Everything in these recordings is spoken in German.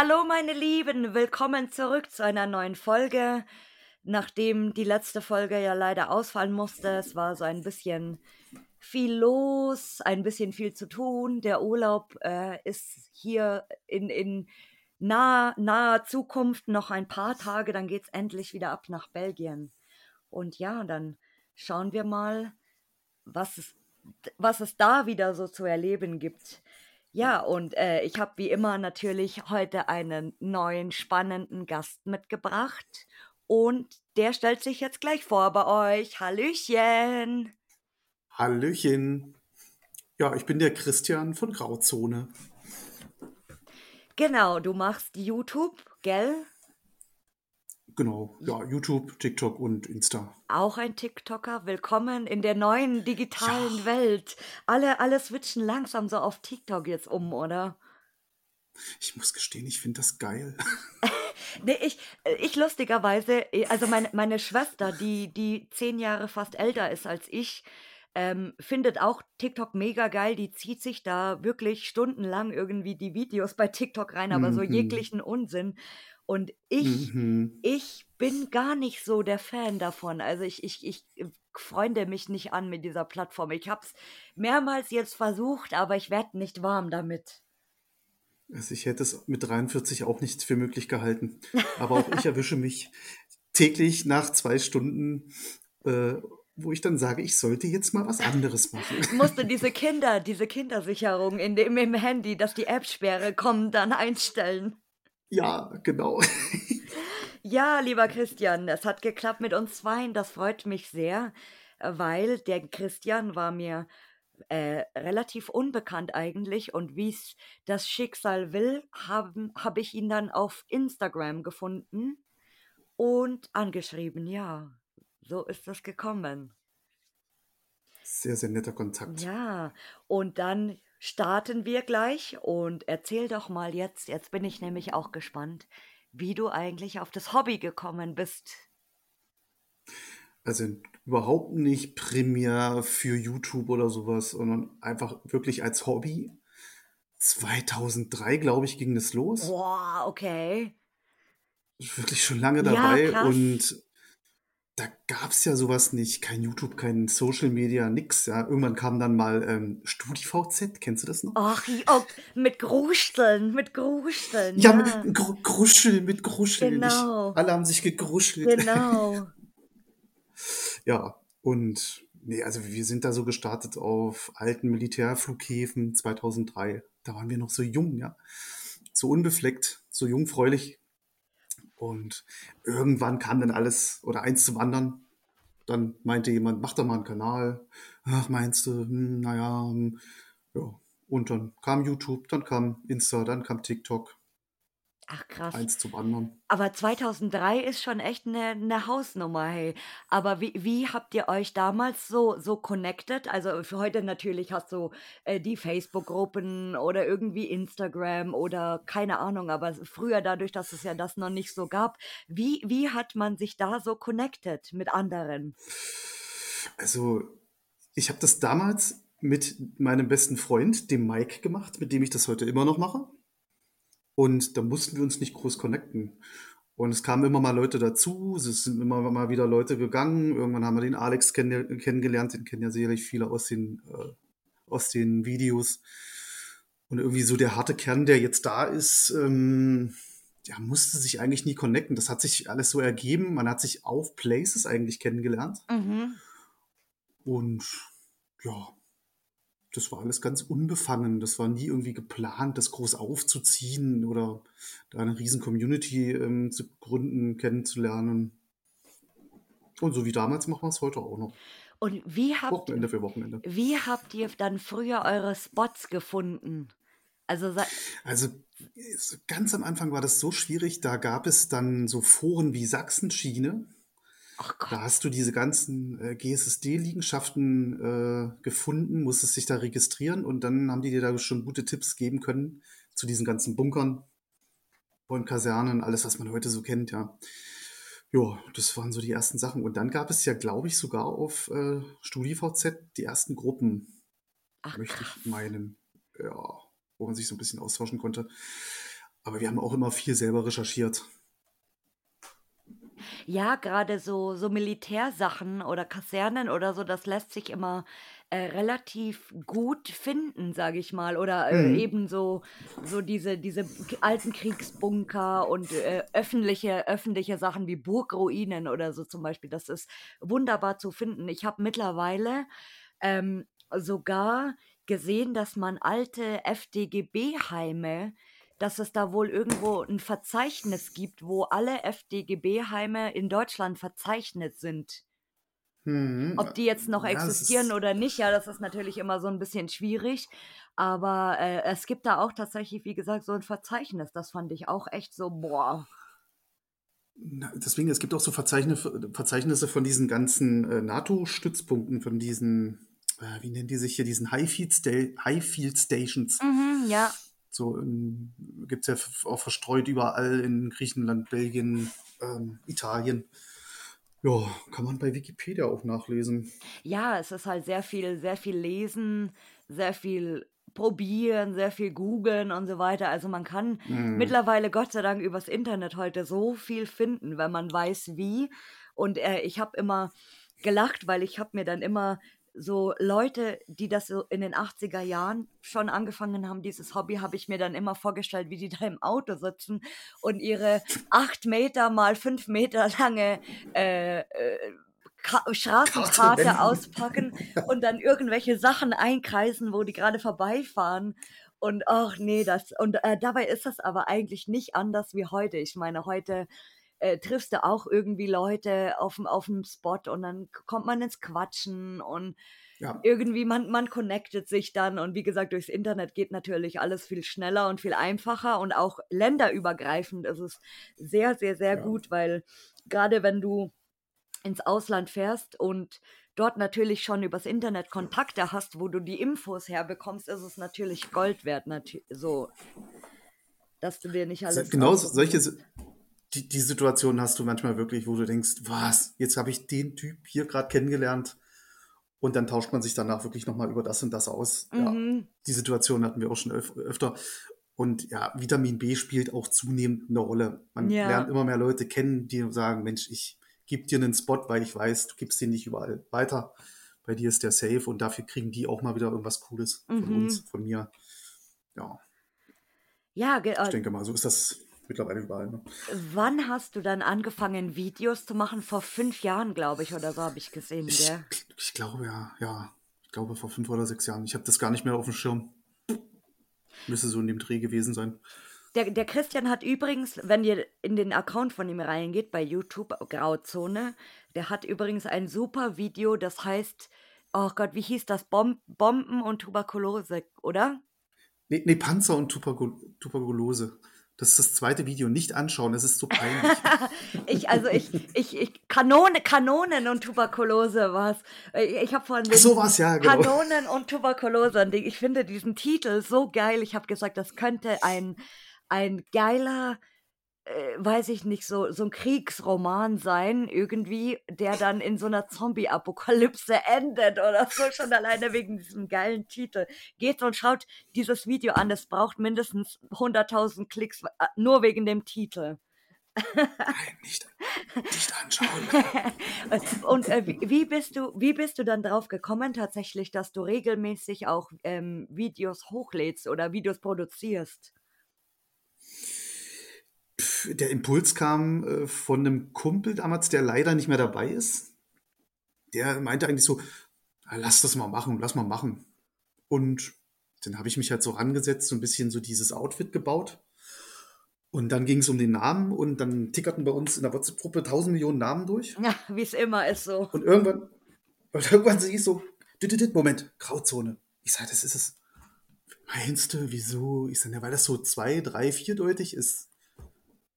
Hallo meine Lieben, willkommen zurück zu einer neuen Folge. Nachdem die letzte Folge ja leider ausfallen musste, es war so ein bisschen viel los, ein bisschen viel zu tun. Der Urlaub äh, ist hier in, in naher, naher Zukunft noch ein paar Tage, dann geht es endlich wieder ab nach Belgien. Und ja, dann schauen wir mal, was es, was es da wieder so zu erleben gibt. Ja, und äh, ich habe wie immer natürlich heute einen neuen spannenden Gast mitgebracht. Und der stellt sich jetzt gleich vor bei euch. Hallöchen. Hallöchen. Ja, ich bin der Christian von Grauzone. Genau, du machst YouTube, gell? Genau, ja, YouTube, TikTok und Insta. Auch ein TikToker. Willkommen in der neuen digitalen Ja, Welt. Alle, alle switchen langsam so auf TikTok jetzt um, oder? ich muss gestehen, ich finde das geil. Nee, ich, ich lustigerweise, also meine, meine Schwester, die, die zehn Jahre fast älter ist als ich, ähm, findet auch TikTok mega geil. Die zieht sich da wirklich stundenlang irgendwie die Videos bei TikTok rein, aber so Mhm, jeglichen Unsinn. Und ich, mhm. ich bin gar nicht so der Fan davon. Also ich, ich, ich äh, freunde mich nicht an mit dieser Plattform. Ich habe es mehrmals jetzt versucht, aber ich werde nicht warm damit. Also ich hätte es mit 43 auch nicht für möglich gehalten. Aber auch ich erwische mich täglich nach zwei Stunden, äh, wo ich dann sage, ich sollte jetzt mal was anderes machen. musste diese Kinder, diese Kindersicherung in dem im Handy, dass die App-Sperre kommen, dann einstellen. Ja, genau. Ja, lieber Christian, es hat geklappt mit uns zweien. Das freut mich sehr, weil der Christian war mir äh, relativ unbekannt eigentlich und wie es das Schicksal will, habe hab ich ihn dann auf Instagram gefunden und angeschrieben. Ja, so ist das gekommen. Sehr, sehr netter Kontakt. Ja, und dann starten wir gleich und erzähl doch mal jetzt, jetzt bin ich nämlich auch gespannt, wie du eigentlich auf das Hobby gekommen bist. Also überhaupt nicht primär für YouTube oder sowas, sondern einfach wirklich als Hobby. 2003, glaube ich, ging das los. Boah, okay. Wirklich schon lange Ja, dabei krass. und da gab es ja sowas nicht, kein YouTube, kein Social Media, nix. Ja, irgendwann kam dann mal ähm, StudiVZ, kennst du das noch? Ach, oh, mit Grusteln, mit Grusteln, Ja, mit ja. Gru Gruschel, mit Gruscheln. Ich, Genau, alle haben sich gegruschelt. genau. Ja, und nee, also wir sind da so gestartet auf alten Militärflughäfen 2003. Da waren wir noch so jung, ja. So unbefleckt, so jungfräulich. Und irgendwann kam dann alles oder eins zum anderen. Dann meinte jemand, mach doch mal einen Kanal. Ach, meinst du, hm, naja, hm, ja. Und dann kam YouTube, dann kam Insta, dann kam TikTok, Ach, krass. eins zum anderen. Aber 2003 ist schon echt eine 'ne Hausnummer, hey. Aber wie wie habt ihr euch damals so so connected? Also, für heute natürlich hast du, äh, die Facebook-Gruppen oder irgendwie Instagram oder keine Ahnung, aber früher dadurch, dass es ja das noch nicht so gab, wie wie hat man sich da so connected mit anderen? Also, ich habe das damals mit meinem besten Freund, dem Mike, gemacht, mit dem ich das heute immer noch mache. Und da mussten wir uns nicht groß connecten. Und es kamen immer mal Leute dazu, es sind immer mal wieder Leute gegangen. Irgendwann haben wir den Alex kenn kennengelernt, den kennen ja sicherlich viele aus den, äh, aus den Videos. Und irgendwie so der harte Kern, der jetzt da ist, ähm, der musste sich eigentlich nie connecten. Das hat sich alles so ergeben. Man hat sich auf Places eigentlich kennengelernt. Mhm. Und ja, das war alles ganz unbefangen. Das war nie irgendwie geplant, das groß aufzuziehen oder da eine riesen Community ähm, zu gründen, kennenzulernen. Und so wie damals machen wir es heute auch noch. Und wie habt Wochenende für Wochenende. wie habt ihr dann früher eure Spots gefunden? Also, Also so ganz am Anfang war das so schwierig, da gab es dann so Foren wie Sachsenschiene. Da hast du diese ganzen äh, GSSD-Liegenschaften äh, gefunden, musstest dich da registrieren und dann haben die dir da schon gute Tipps geben können zu diesen ganzen Bunkern und Kasernen, alles, was man heute so kennt, ja. Ja, das waren so die ersten Sachen. Und dann gab es ja, glaube ich, sogar auf äh, StudiVZ die ersten Gruppen, Ach möchte ich meinen, ja, wo man sich so ein bisschen austauschen konnte. Aber wir haben auch immer viel selber recherchiert. Ja, gerade so, so Militärsachen oder Kasernen oder so, das lässt sich immer äh, relativ gut finden, sage ich mal. Oder äh, Mhm. eben so, so diese, diese alten Kriegsbunker und äh, öffentliche, öffentliche Sachen wie Burgruinen oder so zum Beispiel. Das ist wunderbar zu finden. Ich habe mittlerweile ähm, sogar gesehen, dass man alte FDGB-Heime dass es da wohl irgendwo ein Verzeichnis gibt, wo alle FDGB-Heime in Deutschland verzeichnet sind. Mhm. Ob die jetzt noch Ja, existieren ist, oder nicht, ja, das ist natürlich immer so ein bisschen schwierig. Aber äh, es gibt da auch tatsächlich, wie gesagt, so ein Verzeichnis. Das fand ich auch echt so, boah. deswegen, es gibt auch so Verzeichnisse, von diesen ganzen äh, NATO-Stützpunkten, von diesen, äh, wie nennen die sich hier, diesen Highfield, Sta Highfield Stations. Mhm, ja, So gibt es ja auch verstreut überall in Griechenland, Belgien, ähm, Italien. Ja, kann man bei Wikipedia auch nachlesen. ja, es ist halt sehr viel, sehr viel lesen, sehr viel probieren, sehr viel googeln und so weiter. Also man kann Mhm. mittlerweile Gott sei Dank übers Internet heute so viel finden, wenn man weiß wie. Und äh, ich habe immer gelacht, weil ich habe mir dann immer so Leute, die das so in den 80er Jahren schon angefangen haben, dieses Hobby, habe ich mir dann immer vorgestellt, wie die da im Auto sitzen und ihre acht Meter mal fünf Meter lange äh, äh, Ka Straßenkarte auspacken und dann irgendwelche Sachen einkreisen, wo die gerade vorbeifahren. Und ach nee, das und äh, dabei ist das aber eigentlich nicht anders wie heute. Ich meine, heute äh, triffst du auch irgendwie Leute auf dem auf dem Spot und dann kommt man ins Quatschen und Ja, irgendwie man man connectet sich dann und wie gesagt, durchs Internet geht natürlich alles viel schneller und viel einfacher und auch länderübergreifend ist es sehr, sehr, sehr ja. gut, weil gerade wenn du ins Ausland fährst und dort natürlich schon übers Internet Kontakte hast, wo du die Infos herbekommst, ist es natürlich Gold wert, natü- so, dass du dir nicht alles Genau solche, die, die Situation hast du manchmal wirklich, wo du denkst, was, jetzt habe ich den Typ hier gerade kennengelernt und dann tauscht man sich danach wirklich nochmal über das und das aus. Ja, Mhm. die Situation hatten wir auch schon öf öfter. Und ja, Vitamin B spielt auch zunehmend eine Rolle. Man lernt Ja, immer mehr Leute kennen, die sagen, Mensch, ich gebe dir einen Spot, weil ich weiß, du gibst den nicht überall weiter. Bei dir ist der safe und dafür kriegen die auch mal wieder irgendwas Cooles von uns, mhm. von mir. Ja, Ja, ich denke mal, so ist das mittlerweile überall. Ne? wann hast du dann angefangen, Videos zu machen? Vor fünf Jahren, glaube ich, oder so habe ich gesehen, Ich, gell? ich glaube ja, ja. Ich glaube vor fünf oder sechs Jahren. Ich habe das gar nicht mehr auf dem Schirm. Müsste so in dem Dreh gewesen sein. Der, der Christian hat übrigens, wenn ihr in den Account von ihm reingeht, bei YouTube, Grauzone, der hat übrigens ein super Video, das heißt, oh Gott, wie hieß das? Bom Bomben und Tuberkulose, oder? Nee, nee Panzer und Tuberku Tuberkulose. Das ist das zweite Video. Nicht anschauen, das ist so peinlich. ich, also ich, ich, ich, Kanone, Kanonen und Tuberkulose war's. Ich, ich habe von so war es ja, genau. Kanonen und Tuberkulose, und ich finde diesen Titel so geil. Ich habe gesagt, das könnte ein, ein geiler, äh, weiß ich nicht, so, so ein Kriegsroman sein, irgendwie, der dann in so einer Zombie-Apokalypse endet oder so, schon alleine wegen diesem geilen Titel. Geht und schaut dieses Video an, es braucht mindestens 100.000 Klicks, äh, nur wegen dem Titel. Nein, nicht, nicht anschauen. und äh, wie, wie, bist du, wie bist du dann drauf gekommen, tatsächlich, dass du regelmäßig auch ähm, Videos hochlädst oder Videos produzierst? Der Impuls kam äh, von einem Kumpel damals, der leider nicht mehr dabei ist. Der meinte eigentlich so, "Ah, lass das mal machen, lass mal machen. Und dann habe ich mich halt so rangesetzt, so ein bisschen so dieses Outfit gebaut. Und dann ging es um den Namen und dann tickerten bei uns in der WhatsApp-Gruppe tausend Millionen Namen durch. Ja, wie es immer ist so. Und irgendwann, und irgendwann sehe ich so, Moment, Grauzone. Ich sage, das ist es. Meinst du, wieso? Ich sage, ja, weil das so zwei, drei, vierdeutig ist.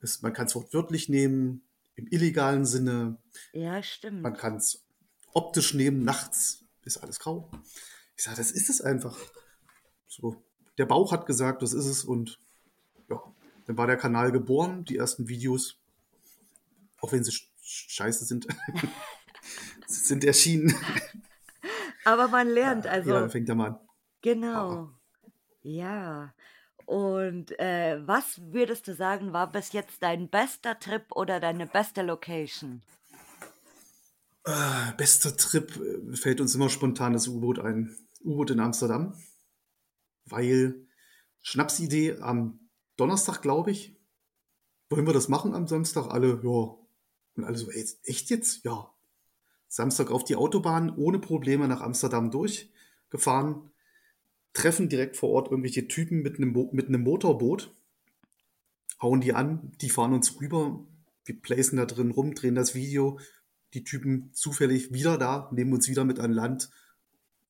Das, man kann es wortwörtlich nehmen, im illegalen Sinne. Ja, Man stimmt. kann es optisch nehmen, nachts ist alles grau. Ich sage, das ist es einfach. So, der Bauch hat gesagt, das ist es und ja, dann war der Kanal geboren, die ersten Videos, auch wenn sie sch- scheiße sind, sind erschienen. Aber man lernt, Ja, also, jeder fängt da mal an. genau. Ja. Und äh, was würdest du sagen, war bis jetzt dein bester Trip oder deine beste Location? Äh, bester Trip äh, fällt uns immer spontan das U-Boot ein. U-Boot in Amsterdam. Weil Schnapsidee am Donnerstag, glaube ich. Wollen wir das machen am Samstag? Alle, ja. Und alle so, ey, echt jetzt? Ja. Samstag auf die Autobahn ohne Probleme nach Amsterdam durchgefahren. Treffen direkt vor Ort irgendwelche Typen mit einem, mit einem Motorboot. Hauen die an, die fahren uns rüber. Wir placen da drin rum, drehen das Video. Die Typen zufällig wieder da, nehmen uns wieder mit an Land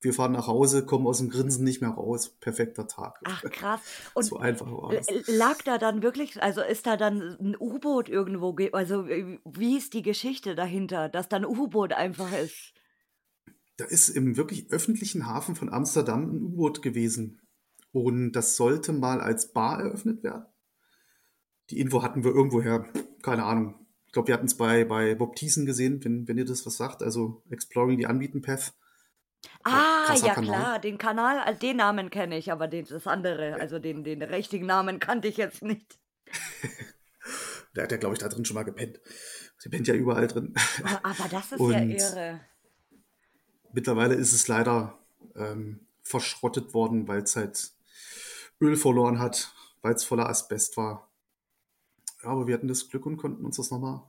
wir fahren nach Hause, kommen aus dem Grinsen nicht mehr raus. Perfekter Tag. Ach krass. Und so einfach war es. Lag da dann wirklich, also ist da dann ein U-Boot irgendwo, also wie ist die Geschichte dahinter, dass da ein U-Boot einfach ist? Da ist im wirklich öffentlichen Hafen von Amsterdam ein U-Boot gewesen. Und das sollte mal als Bar eröffnet werden. Die Info hatten wir irgendwoher, keine Ahnung. Ich glaube, wir hatten es bei, bei Bob Thiessen gesehen, wenn, wenn ihr das was sagt, also Exploring the Unbeaten Path. Ah, ja Kanal. klar, den Kanal, äh, den Namen kenne ich, aber den, das andere, also den, den richtigen Namen kannte ich jetzt nicht. Der hat ja, glaube ich, da drin schon mal gepennt. Sie pennt ja überall drin. Aber das ist Und ja irre. Mittlerweile ist es leider ähm, verschrottet worden, weil es halt Öl verloren hat, weil es voller Asbest war. Ja, aber wir hatten das Glück und konnten uns das nochmal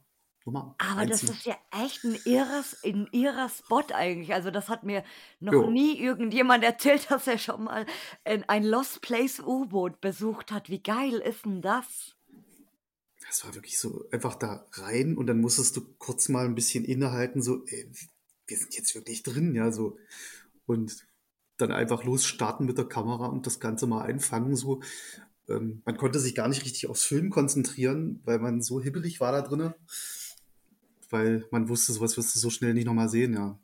Aber das ist ja echt ein irres, ein irrer Spot eigentlich. Also das hat mir noch Jo. nie irgendjemand erzählt, dass er schon mal ein, ein Lost Place U-Boot besucht hat. Wie geil ist denn das? Das war wirklich so einfach da rein und dann musstest du kurz mal ein bisschen innehalten, so, ey, wir sind jetzt wirklich drin, ja, so. Und dann einfach losstarten mit der Kamera und das Ganze mal einfangen, so. Ähm, man konnte sich gar nicht richtig aufs Film konzentrieren, weil man so hibbelig war da drinnen weil man wusste, sowas wirst du so schnell nicht nochmal sehen, ja.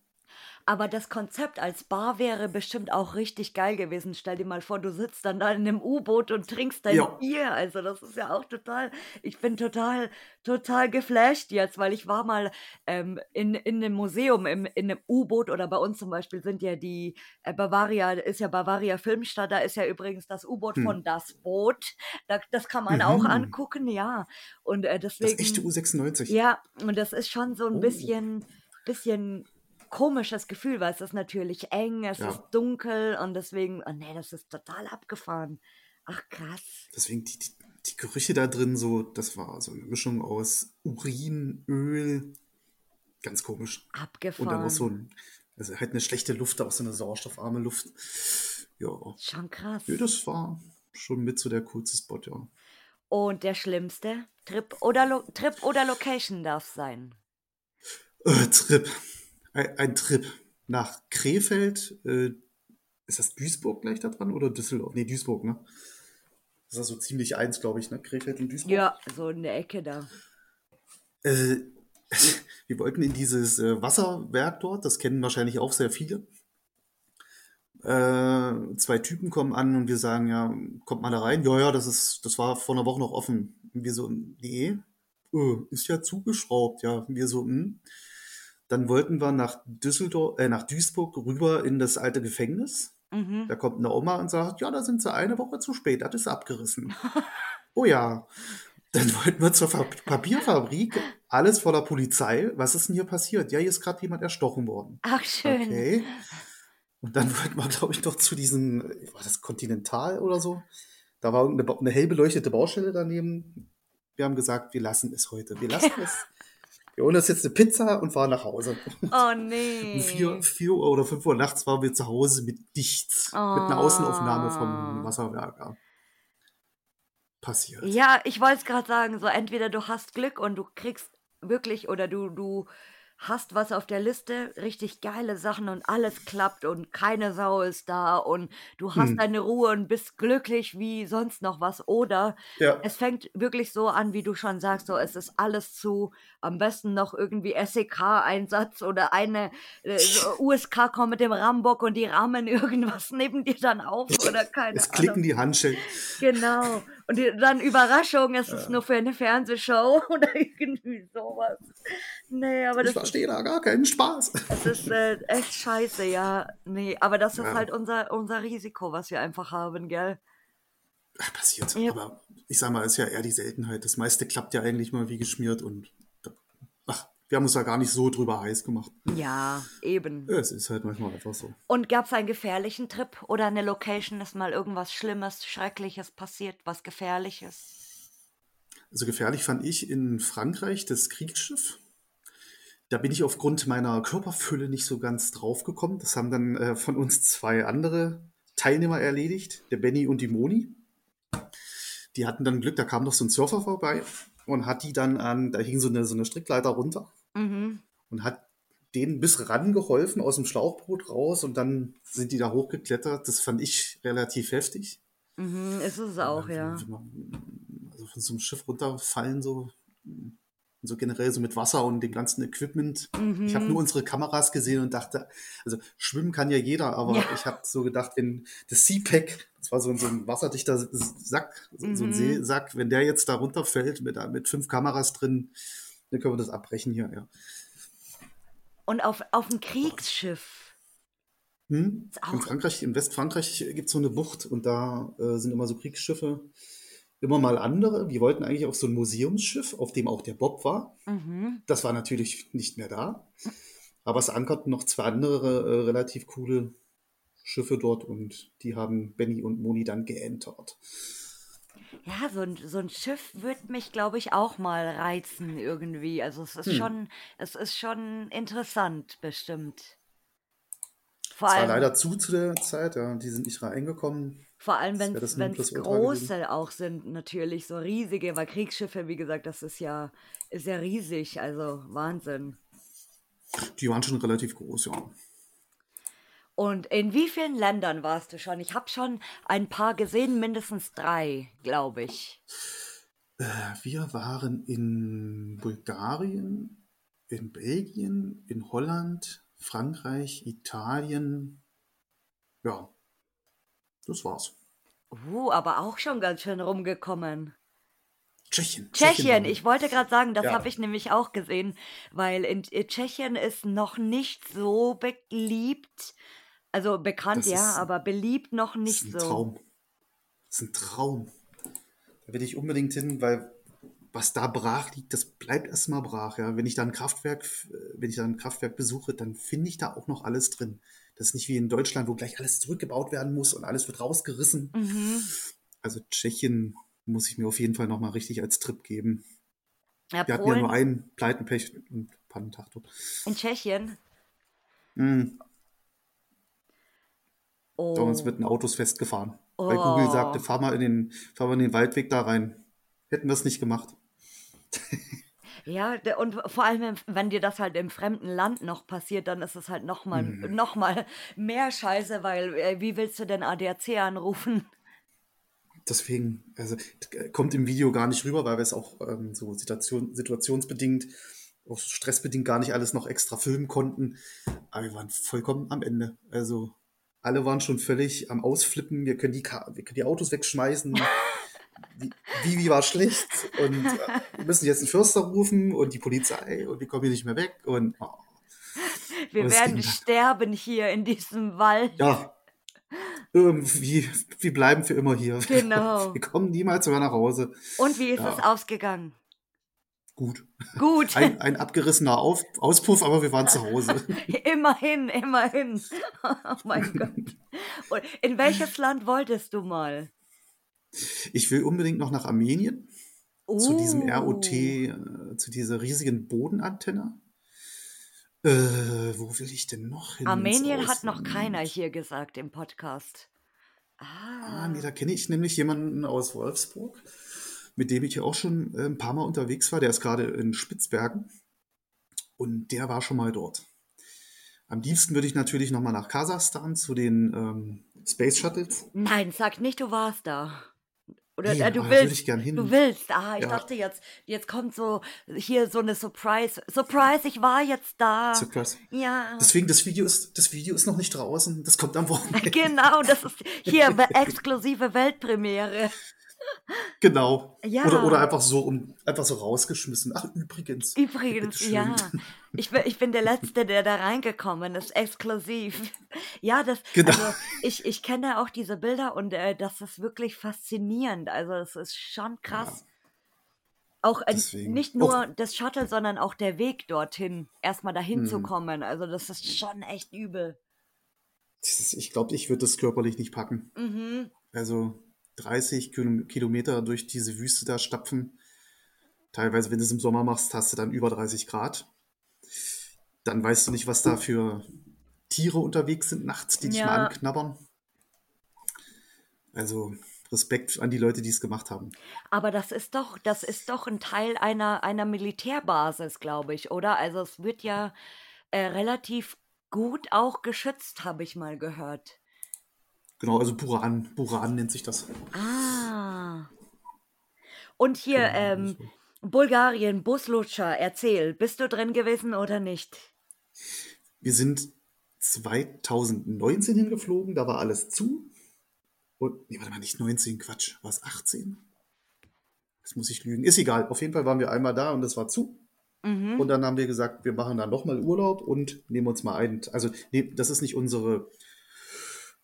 Aber das Konzept als Bar wäre bestimmt auch richtig geil gewesen. Stell dir mal vor, du sitzt dann da in einem U-Boot und trinkst dein ja. Bier. Also das ist ja auch total, ich bin total, total geflasht jetzt, weil ich war mal ähm, in, in einem Museum, im, in einem U-Boot oder bei uns zum Beispiel sind ja die äh, Bavaria, ist ja Bavaria Filmstadt, da ist ja übrigens das U-Boot hm. von Das Boot. Da, das kann man mhm. auch angucken, ja. Und äh, deswegen. Das echte U96. Ja, und das ist schon so ein oh. bisschen, bisschen komisches Gefühl, weil es ist natürlich eng, es ja. ist dunkel und deswegen, oh nee, das ist total abgefahren. Ach krass. Deswegen die, die, die Gerüche da drin, so, das war so eine Mischung aus Urin, Öl, ganz komisch. Abgefahren. Und dann auch so ein, also halt eine schlechte Luft, auch so eine sauerstoffarme Luft. Ja. Schon krass. Ja, das war schon mit so der coolste Spot, ja. Und der schlimmste Trip oder, Lo Trip oder Location darf sein? Äh, Trip ein, ein Trip nach Krefeld. Äh, ist das Duisburg gleich da dran oder Düsseldorf? Nee, Duisburg, ne? Das ist so ziemlich eins, glaube ich, ne? Krefeld und Duisburg. Ja, so in der Ecke da. Äh, wir wollten in dieses äh, Wasserwerk dort, das kennen wahrscheinlich auch sehr viele. Äh, zwei Typen kommen an und wir sagen, ja, kommt mal da rein. Ja, ja, das ist, das war vor einer Woche noch offen. Und wir so, nee, oh, ist ja zugeschraubt, ja. Und wir so, hm. Dann wollten wir nach Düsseldorf, äh, nach Duisburg rüber in das alte Gefängnis. Mhm. Da kommt eine Oma und sagt, ja, da sind sie eine Woche zu spät, das ist abgerissen. oh ja. Dann wollten wir zur Papierfabrik, alles voller Polizei. Was ist denn hier passiert? Ja, hier ist gerade jemand erstochen worden. Ach, schön. Okay. Und dann wollten wir, glaube ich, noch zu diesem, war das Continental oder so? Da war eine, eine hell beleuchtete Baustelle daneben. Wir haben gesagt, wir lassen es heute. Wir lassen es. Wir holen uns jetzt eine Pizza und fahren nach Hause. Oh nee. Um vier, vier oder fünf Uhr nachts waren wir zu Hause mit nichts. Oh. Mit einer Außenaufnahme vom Wasserwerk. Ja. Passiert. Ja, ich wollte es gerade sagen, so entweder du hast Glück und du kriegst wirklich oder du, du hast was auf der Liste, richtig geile Sachen und alles klappt und keine Sau ist da und du hast hm. deine Ruhe und bist glücklich wie sonst noch was. Oder ja. es fängt wirklich so an, wie du schon sagst, so es ist alles zu, am besten noch irgendwie SEK-Einsatz oder eine äh, USK kommt mit dem Rambock und die rahmen irgendwas neben dir dann auf oder keine Es klicken die Handschellen. Genau. Und dann Überraschung, es ja. ist nur für eine Fernsehshow oder irgendwie sowas. Nee, aber das. Ich verstehe da gar keinen Spaß. Es ist äh, echt scheiße, ja. Nee, aber das ist ja. halt unser, unser Risiko, was wir einfach haben, gell? passiert. Ja. Aber ich sag mal, ist ja eher die Seltenheit. Das meiste klappt ja eigentlich mal wie geschmiert und ach, wir haben uns da gar nicht so drüber heiß gemacht. Ja, eben. Es ist halt manchmal einfach so. Und gab es einen gefährlichen Trip oder eine Location, ist mal irgendwas Schlimmes, Schreckliches passiert, was Gefährliches? Also gefährlich fand ich in Frankreich das Kriegsschiff. Da bin ich aufgrund meiner Körperfülle nicht so ganz drauf gekommen. Das haben dann äh, von uns zwei andere Teilnehmer erledigt, der Benny und die Moni. Die hatten dann Glück, da kam noch so ein Surfer vorbei und hat die dann an, da hing so eine, so eine Strickleiter runter Mhm. und hat denen bis ran geholfen aus dem Schlauchboot raus und dann sind die da hochgeklettert. Das fand ich relativ heftig. Mhm, ist es auch, ja. Man- Also von so einem Schiff runterfallen, so, so generell so mit Wasser und dem ganzen Equipment. Ich habe Mhm. nur unsere Kameras gesehen und dachte, also schwimmen kann ja jeder, aber Ja. ich habe so gedacht, wenn das Sea-Pack, das war so, ein- so ein wasserdichter Sack, so, so ein Mhm. Seesack, wenn der jetzt da runterfällt mit, mit fünf Kameras drin, dann können wir das abbrechen hier, ja. Und auf, auf dem Kriegsschiff. Hm? In Frankreich, in Westfrankreich gibt es so eine Bucht und da äh, sind immer so Kriegsschiffe. Immer mal andere. Wir wollten eigentlich auf so ein Museumsschiff, auf dem auch der Bob war. Mhm. Das war natürlich nicht mehr da. Aber es ankerten noch zwei andere äh, relativ coole Schiffe dort und die haben Benny und Moni dann geentert. Ja, so ein, so ein Schiff würde mich, glaube ich, auch mal reizen irgendwie. Also es ist Hm. schon, es ist schon interessant, bestimmt. Vor Es war allem, leider zu zu der Zeit, ja. Die sind nicht reingekommen. vor allem wenn es große auch sind, natürlich, so riesige, weil Kriegsschiffe, wie gesagt, das ist ja, ist ja riesig, also Wahnsinn. Die waren schon relativ groß, ja. Und in wie vielen Ländern warst du schon? Ich habe schon ein paar gesehen, mindestens drei, glaube ich. Äh, Wir waren in Bulgarien, in Belgien, in Holland, Frankreich, Italien. Ja, das war's. Uh, aber auch schon ganz schön rumgekommen. Tschechien. Tschechien, wir. ich wollte gerade sagen, das Ja. habe ich nämlich auch gesehen, weil in Tschechien ist noch nicht so beliebt, also bekannt Das ja, aber beliebt noch Das nicht ist ein so. Traum. Das ist ein Traum. Da will ich unbedingt hin, weil was da brach liegt, das bleibt erstmal brach. Ja. Wenn ich da ein Kraftwerk, wenn ich da ein Kraftwerk besuche, dann finde ich da auch noch alles drin. Das ist nicht wie in Deutschland, wo gleich alles zurückgebaut werden muss und alles wird rausgerissen. Mhm. Also Tschechien muss ich mir auf jeden Fall nochmal richtig als Trip geben. Ja, Wir hatten ja nur Polen einen Pleitenpech und Pannentag dort. in Tschechien. Mhm. Oh. Damals mit den Autos festgefahren. Weil Oh. Google sagte, fahr mal in den, fahr mal in den Waldweg da rein. Hätten wir es nicht gemacht. Ja, und vor allem, wenn dir das halt im fremden Land noch passiert, dann ist es halt nochmal Mhm. noch mal mehr Scheiße, weil äh, wie willst du denn ADAC anrufen? Deswegen, also t- kommt im Video gar nicht rüber, weil wir es auch ähm, so Situation, situationsbedingt, auch stressbedingt gar nicht alles noch extra filmen konnten. Aber wir waren vollkommen am Ende. Also alle waren schon völlig am Ausflippen. Wir können die, Ka wir können die Autos wegschmeißen. Die- Vivi war schlecht und äh, wir müssen jetzt einen Förster rufen und die Polizei und wir kommen hier nicht mehr weg. Und oh, Wir es werden sterben hier in diesem Wald. ja, irgendwie, wir bleiben für immer hier. Genau. Wir kommen niemals mehr nach Hause. Und wie ist Ja. es ausgegangen? Gut. Gut, Ein, ein abgerissener Auf, Auspuff, aber wir waren zu Hause. immerhin, immerhin. Oh mein Gott. Und in welches Land wolltest du mal? Ich will unbedingt noch nach Armenien, zu diesem Uh. ROT, äh, zu dieser riesigen Bodenantenne. Äh, wo will ich denn noch hin? Armenien hat noch keiner hier gesagt im Podcast. Ah. Ah, nee, da kenne ich nämlich jemanden aus Wolfsburg, mit dem ich ja auch schon äh, ein paar Mal unterwegs war. Der ist gerade in Spitzbergen und der war schon mal dort. Am liebsten würde ich natürlich noch mal nach Kasachstan zu den ähm, Space Shuttles. Nein, sag nicht, du warst da. Oder Nee, äh, du da würde willst. ich gern hin. Du willst. Ah, ich Ja. dachte jetzt, jetzt kommt so hier so eine Surprise. Surprise, ich war jetzt da. Surprise. Ja. Deswegen, das Video ist, das Video ist noch nicht draußen. Das kommt am Wochenende. Genau, das ist hier exklusive Weltpremiere. Genau. Ja. Oder, oder einfach so um, einfach so rausgeschmissen. Ach, übrigens. Übrigens, ja. Ich bin, ich bin der Letzte, der da reingekommen ist, exklusiv. Ja, das, Genau. also ich, ich kenne auch diese Bilder und äh, das ist wirklich faszinierend. Also es ist schon krass. Auch äh, nicht Auch- nur das Shuttle, sondern auch der Weg dorthin, erstmal dahin zu Hm. kommen. Also das ist schon echt übel. Ist- Ich glaube, ich würde das körperlich nicht packen. Mhm. Also 30 Kilo- Kilometer durch diese Wüste da stapfen. Teilweise, wenn du es im Sommer machst, hast du dann über 30 Grad. Dann weißt du nicht, was da für Tiere unterwegs sind nachts, die dich Ja. mal anknabbern. Also Respekt an die Leute, die es gemacht haben. Aber das ist doch, das ist doch ein Teil einer, einer Militärbasis, glaube ich, oder? Also es wird ja äh, relativ gut auch geschützt, habe ich mal gehört. Genau, also Buran. Buran nennt sich das. Ah. Und hier, Genau, ähm, so. Bulgarien, Buslutscher, erzähl, bist du drin gewesen oder nicht? Wir sind 2019 hingeflogen, da war alles zu. Und, nee, warte mal, nicht 19, Quatsch. War es 18? Das muss ich lügen. Ist egal. Auf jeden Fall waren wir einmal da und es war zu. Mhm. Und dann haben wir gesagt, wir machen dann nochmal Urlaub und nehmen uns mal ein. Also, nee, das ist nicht unsere,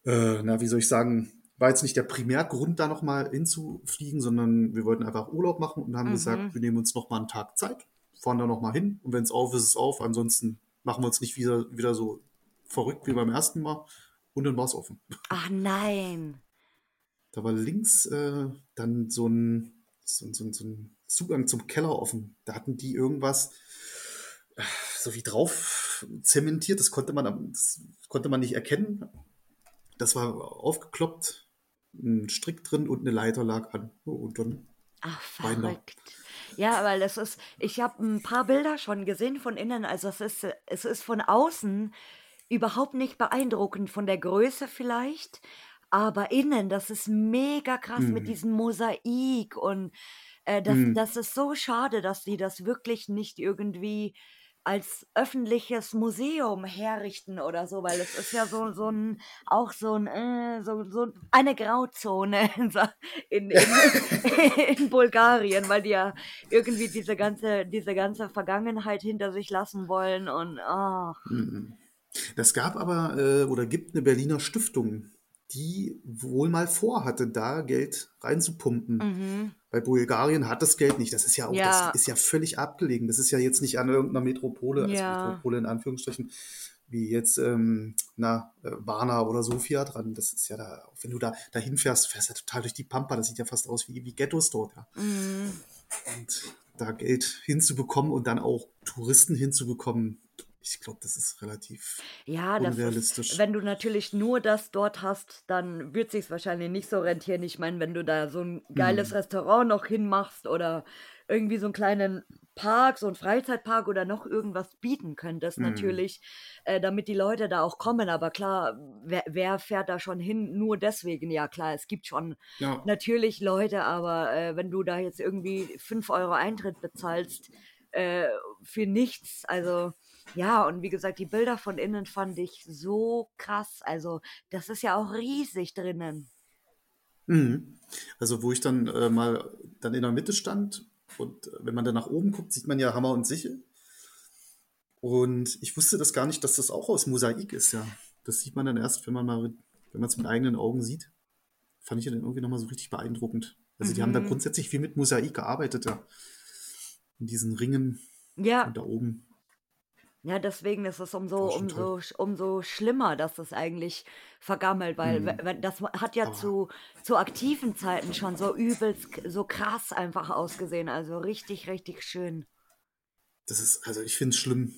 äh, na, wie soll ich sagen, war jetzt nicht der Primärgrund, da nochmal hinzufliegen, sondern wir wollten einfach Urlaub machen und haben Mhm. gesagt, wir nehmen uns nochmal einen Tag Zeit, fahren da nochmal hin und wenn es auf ist, ist es auf. Ansonsten machen wir uns nicht wieder, wieder so verrückt wie beim ersten Mal und dann war es offen. Ach nein. Da war links äh, dann so ein, so, so, so ein Zugang zum Keller offen. Da hatten die irgendwas äh, so wie drauf zementiert. Das konnte man, das konnte man nicht erkennen. Das war aufgekloppt, ein Strick drin und eine Leiter lag an. Und dann, Ach, verrückt. Ja, weil das ist, ich habe ein paar Bilder schon gesehen von innen, also es ist, es ist von außen überhaupt nicht beeindruckend, von der Größe vielleicht, aber innen, das ist mega krass mit Mhm. diesem Mosaik und äh, das, Mhm. das ist so schade, dass die das wirklich nicht irgendwie als öffentliches Museum herrichten oder so, weil es ist ja so, so ein, auch so ein, äh, so, so eine Grauzone in, in, in, Bulgarien, weil die ja irgendwie diese ganze, diese ganze Vergangenheit hinter sich lassen wollen und ach, mhm. das gab aber äh, oder gibt eine Berliner Stiftung, die wohl mal vorhatte, da Geld reinzupumpen. mhm. Bei Bulgarien hat das Geld nicht. Das ist ja auch, Ja. das ist ja völlig abgelegen. Das ist ja jetzt nicht an irgendeiner Metropole, also Ja. Metropole in Anführungsstrichen, wie jetzt, ähm, na, äh, Varna oder Sofia dran. Das ist ja da, wenn du da dahin fährst, fährst du ja total durch die Pampa. Das sieht ja fast aus wie, wie Ghettos dort, ja. Mhm. Und da Geld hinzubekommen und dann auch Touristen hinzubekommen, ich glaube, das ist relativ Ja, das ist, unrealistisch. wenn du natürlich nur das dort hast, dann wird sich's wahrscheinlich nicht so rentieren. Ich meine, wenn du da so ein geiles Mhm. Restaurant noch hinmachst oder irgendwie so einen kleinen Park, so einen Freizeitpark oder noch irgendwas bieten könntest, Mhm. natürlich, äh, damit die Leute da auch kommen. Aber klar, wer, wer fährt da schon hin? Nur deswegen, ja klar, es gibt schon Ja, natürlich Leute, aber äh, wenn du da jetzt irgendwie 5 Euro Eintritt bezahlst, äh, für nichts, also ja, und wie gesagt, die Bilder von innen fand ich so krass. Also, das ist ja auch riesig drinnen. Mhm. Also wo ich dann äh, mal dann in der Mitte stand und äh, wenn man dann nach oben guckt, sieht man ja Hammer und Sichel. Und ich wusste das gar nicht, dass das auch aus Mosaik ist, ja. Das sieht man dann erst, wenn man mal, wenn man es mit eigenen Augen sieht. Fand ich ja dann irgendwie nochmal so richtig beeindruckend. Also die haben da Mhm. grundsätzlich viel mit Mosaik gearbeitet, ja. In diesen Ringen Ja, da oben. Ja, deswegen ist es umso, umso, sch- umso schlimmer, dass das eigentlich vergammelt, weil Mhm. we- wenn- das hat ja Aber zu, zu aktiven Zeiten schon so übelst, k- so krass einfach ausgesehen. Also richtig, richtig schön. das ist, also ich finde es schlimm.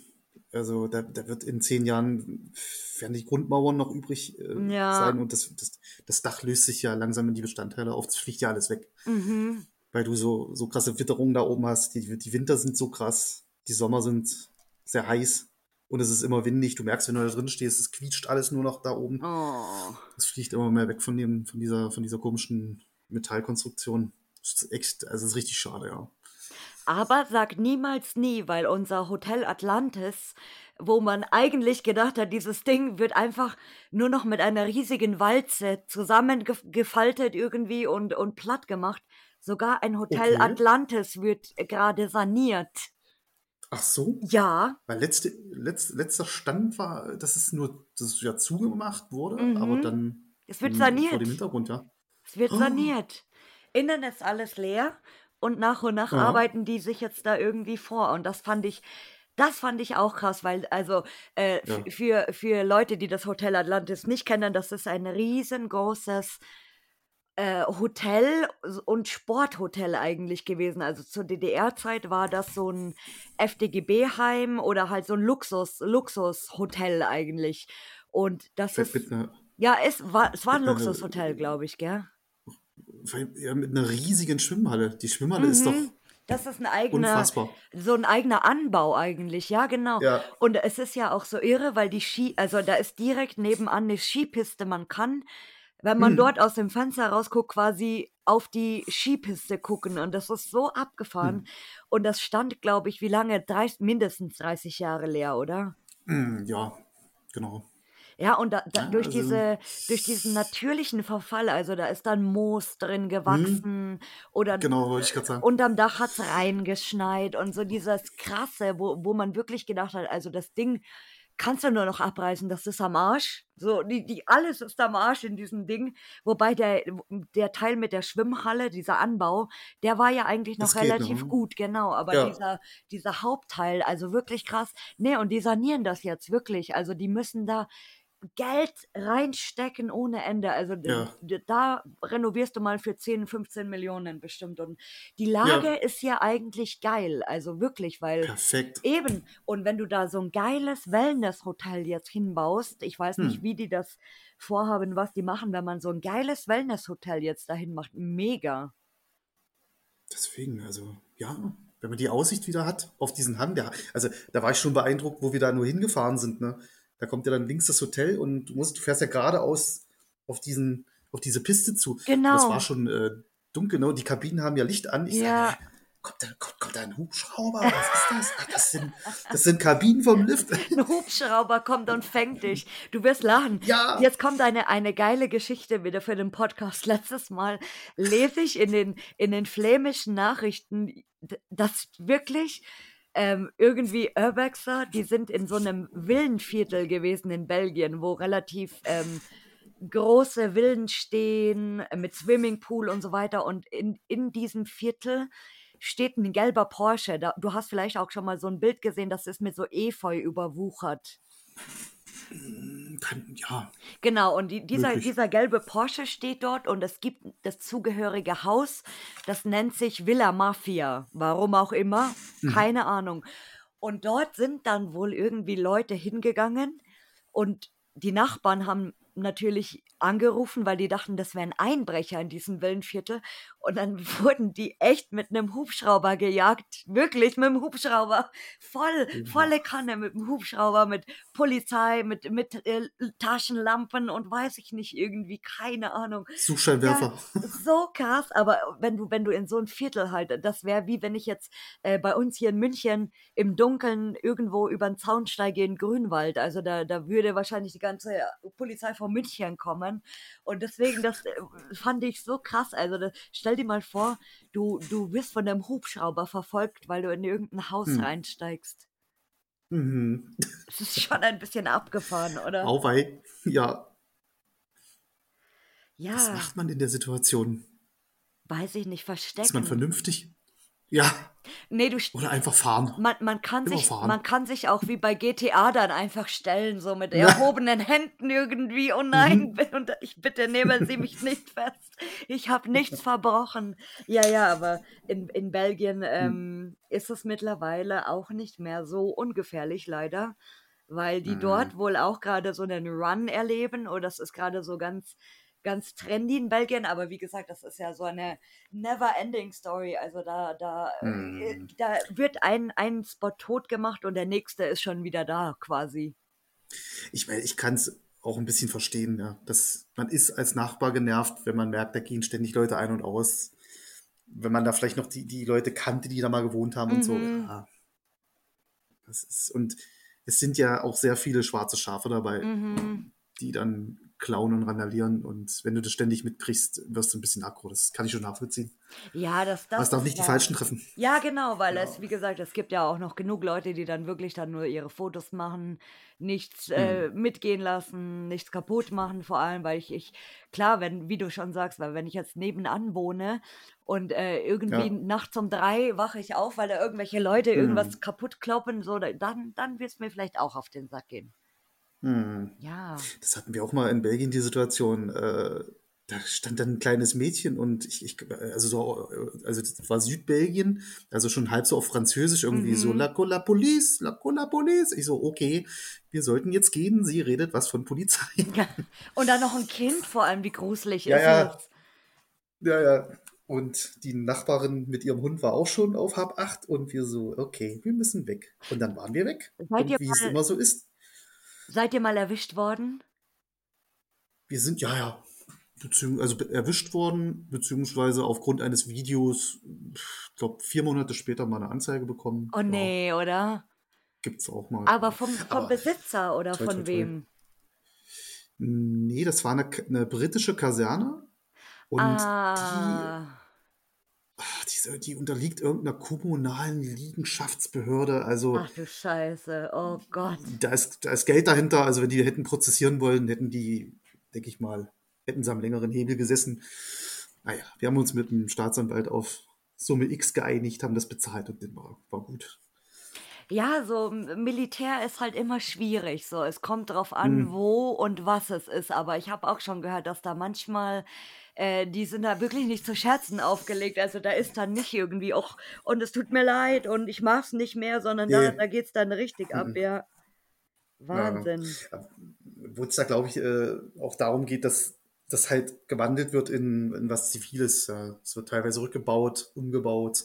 Also da, da wird in zehn Jahren werden die Grundmauern noch übrig äh, Ja. sein und das, das, das Dach löst sich ja langsam in die Bestandteile auf, das fliegt ja alles weg. Mhm. Weil du so, so krasse Witterungen da oben hast. Die, die Winter sind so krass, die Sommer sind sehr heiß und es ist immer windig. Du merkst, wenn du da drin stehst, es quietscht alles nur noch da oben. Oh. Es fliegt immer mehr weg von dem, von dieser, von dieser komischen Metallkonstruktion. Das ist echt, also es ist richtig schade, ja. Aber sag niemals nie, weil unser Hotel Atlantis wo man eigentlich gedacht hat, dieses Ding wird einfach nur noch mit einer riesigen Walze zusammengefaltet irgendwie und, und platt gemacht. Sogar ein Hotel Okay. Atlantis wird gerade saniert. Ach so? Ja, Weil letzte, letz, letzter Stand war, dass es nur, dass es ja zugemacht wurde, Mhm. aber dann es wird hm, vor dem saniert. Hintergrund, ja. Es wird Oh. saniert. Innen ist alles leer und nach und nach Ja. arbeiten die sich jetzt da irgendwie vor. Und das fand ich, das fand ich auch krass, weil also äh, Ja. für, für Leute, die das Hotel Atlantis nicht kennen, das ist ein riesengroßes äh, Hotel und Sporthotel eigentlich gewesen. Also zur DDR-Zeit war das so ein FDGB-Heim oder halt so ein Luxus, Luxushotel eigentlich. Und das ist, einer, ja, es war, es war ein Luxushotel, glaube ich, gell? ja, mit einer riesigen Schwimmhalle. Die Schwimmhalle ist doch Mhm. Das ist ein eigener, unfassbar. so ein eigener Anbau eigentlich, ja, genau. Ja. Und es ist ja auch so irre, weil die Ski, also da ist direkt nebenan eine Skipiste. Man kann, wenn man Hm. dort aus dem Fenster rausguckt, quasi auf die Skipiste gucken. Und das ist so abgefahren. Hm. Und das stand, glaube ich, wie lange? 30, mindestens 30 Jahre leer, oder? Hm, Ja, genau. Ja, und da, da, durch, also- diese, durch diesen natürlichen Verfall, also da ist dann Moos drin gewachsen oder Hm. Genau, wollte ich gerade sagen. unterm Dach hat's reingeschneit und so dieses Krasse, wo, wo man wirklich gedacht hat, also das Ding kannst du nur noch abreißen, das ist am Arsch. So, die, die, alles ist am Arsch in diesem Ding. Wobei der, der Teil mit der Schwimmhalle, dieser Anbau, der war ja eigentlich noch geht noch, relativ ne? gut, genau. Aber Ja. dieser, dieser Hauptteil, also wirklich krass. Nee, und die sanieren das jetzt wirklich. Also die müssen da Geld reinstecken ohne Ende. Also Ja. da renovierst du mal für 10, 15 Millionen bestimmt. Und die Lage ist ja eigentlich geil. Also wirklich, weil Perfekt. eben, und wenn du da so ein geiles Wellness-Hotel jetzt hinbaust, ich weiß nicht, Hm. wie die das vorhaben, was die machen, wenn man so ein geiles Wellness-Hotel jetzt dahin macht. Mega. Deswegen, also, ja, wenn man die Aussicht wieder hat auf diesen Hang, der, also da war ich schon beeindruckt, wo wir da nur hingefahren sind, ne? Da kommt ja dann links das Hotel und du musst, du fährst ja geradeaus auf diesen, auf diese Piste zu. Genau. Das war schon äh, dunkel, ne? Und die Kabinen haben ja Licht an. Ich Ja. sage, kommt da, kommt, kommt da ein Hubschrauber? Was ist das? Ach, das sind, das sind Kabinen vom Lift. Ein Hubschrauber kommt und fängt dich. Du wirst lachen. Ja. Jetzt kommt eine, eine geile Geschichte wieder für den Podcast. Letztes Mal lese ich in den, in den flämischen Nachrichten, dass wirklich ähm, irgendwie Urbexer, die sind in so einem Villenviertel gewesen in Belgien, wo relativ ähm, große Villen stehen mit Swimmingpool und so weiter. Und in, in diesem Viertel steht ein gelber Porsche. Da, du hast vielleicht auch schon mal so ein Bild gesehen, das ist mit so Efeu überwuchert. Kann, ja, Genau, und die, dieser, Möglich. dieser gelbe Porsche steht dort und es gibt das zugehörige Haus, das nennt sich Villa Mafia. Warum auch immer, keine Ahnung. Und dort sind dann wohl irgendwie Leute hingegangen und die Nachbarn haben natürlich angerufen, weil die dachten, das wären Einbrecher in diesem Villenviertel. Und dann wurden die echt mit einem Hubschrauber gejagt. Wirklich mit einem Hubschrauber. Voll, volle Kanne mit dem Hubschrauber, mit Polizei, mit, mit äh, Taschenlampen und weiß ich nicht, irgendwie, keine Ahnung. Suchscheinwerfer. So krass, aber wenn du, wenn du in so ein Viertel halt, das wäre wie wenn ich jetzt äh, bei uns hier in München im Dunkeln irgendwo über den Zaun steige in Grünwald. Also da, da würde wahrscheinlich die ganze Polizei von München kommen. Und deswegen, das äh, fand ich so krass. Also das, stell dir mal vor, du, du wirst von einem Hubschrauber verfolgt, weil du in irgendein Haus Hm. reinsteigst. Mhm. Das ist schon ein bisschen abgefahren, oder? Auwei. Ja, ja, was macht man in der Situation? weiß ich nicht, Ist man vernünftig? Ja, Nee, du, oder einfach fahren. Man, man, kann Immer sich, fahren. man kann sich auch wie bei GTA dann einfach stellen, so mit erhobenen Händen irgendwie. Oh nein, Mhm. und ich bitte nehmen Sie mich nicht fest. Ich habe nichts verbrochen. Ja, ja, aber in, in Belgien ähm, ist es mittlerweile auch nicht mehr so ungefährlich, leider. Weil die Mhm. dort wohl auch gerade so einen Run erleben. Oder das ist gerade so ganz, ganz trendy in Belgien. Aber wie gesagt, das ist ja so eine never-ending Story. Also da, da, Mhm. da wird ein, ein Spot tot gemacht und der nächste ist schon wieder da, quasi. Ich meine, ich kann es auch ein bisschen verstehen, ja. Das, man ist als Nachbar genervt, wenn man merkt, da gehen ständig Leute ein und aus. Wenn man da vielleicht noch die, die Leute kannte, die da mal gewohnt haben und so. Mhm. Ja. Das ist, und es sind ja auch sehr viele schwarze Schafe dabei, Mhm. die dann klauen und randalieren. Und wenn du das ständig mitkriegst, wirst du ein bisschen aggro. Das kann ich schon nachvollziehen. Ja, das, das es darf nicht die ja- Falschen treffen. Ja, genau, weil es, wie gesagt, es gibt ja auch noch genug Leute, die dann wirklich dann nur ihre Fotos machen, nichts äh, Hm. mitgehen lassen, nichts kaputt machen, vor allem, weil ich, ich, klar, wenn, wie du schon sagst, weil wenn ich jetzt nebenan wohne und äh, irgendwie Ja. nachts um drei wache ich auf, weil da irgendwelche Leute irgendwas Hm. kaputt kloppen, so, da- dann, dann wird es mir vielleicht auch auf den Sack gehen. Hm. Ja. Das hatten wir auch mal in Belgien, die Situation. Äh, da stand dann ein kleines Mädchen und ich, ich also so, also das war Südbelgien, also schon halb so auf Französisch irgendwie so, Mhm. la, la police, la, la police. Ich so, okay, wir sollten jetzt gehen. Sie redet was von Polizei. Und dann noch ein Kind, vor allem, wie gruselig Ja, ist ja. es? Ja, ja. Und die Nachbarin mit ihrem Hund war auch schon auf Hab 8 und wir so, okay, wir müssen weg. Und dann waren wir weg. Seid und wie es immer so ist, Seid ihr mal erwischt worden? wir sind, ja, ja, beziehungs also erwischt worden, beziehungsweise aufgrund eines Videos, ich glaube, vier Monate später mal eine Anzeige bekommen. Oh nee, oder? Gibt's auch mal. Aber vom, vom Aber- Besitzer oder von toi. wem? Nee, das war eine, eine britische Kaserne. Und die, ah, ach, die, die unterliegt irgendeiner kommunalen Liegenschaftsbehörde. Also ach du Scheiße, oh Gott. da ist, da ist Geld dahinter. Also wenn die hätten prozessieren wollen, hätten die, denke ich mal, hätten sie am längeren Hebel gesessen. Naja, wir haben uns mit dem Staatsanwalt auf Summe X geeinigt, haben das bezahlt und das war, war gut. Ja, so Militär ist halt immer schwierig. So, es kommt drauf an, Hm. wo und was es ist. Aber ich habe auch schon gehört, dass da manchmal, äh, die sind da wirklich nicht zu Scherzen aufgelegt. Also da ist dann nicht irgendwie, auch und es tut mir leid und ich mach's nicht mehr, sondern da, Nee. da geht's dann richtig ab, Mhm. ja. Wahnsinn. Wo es da, glaube ich, äh, auch darum geht, dass das halt gewandelt wird in, in was Ziviles. Ja. Es wird teilweise rückgebaut, umgebaut,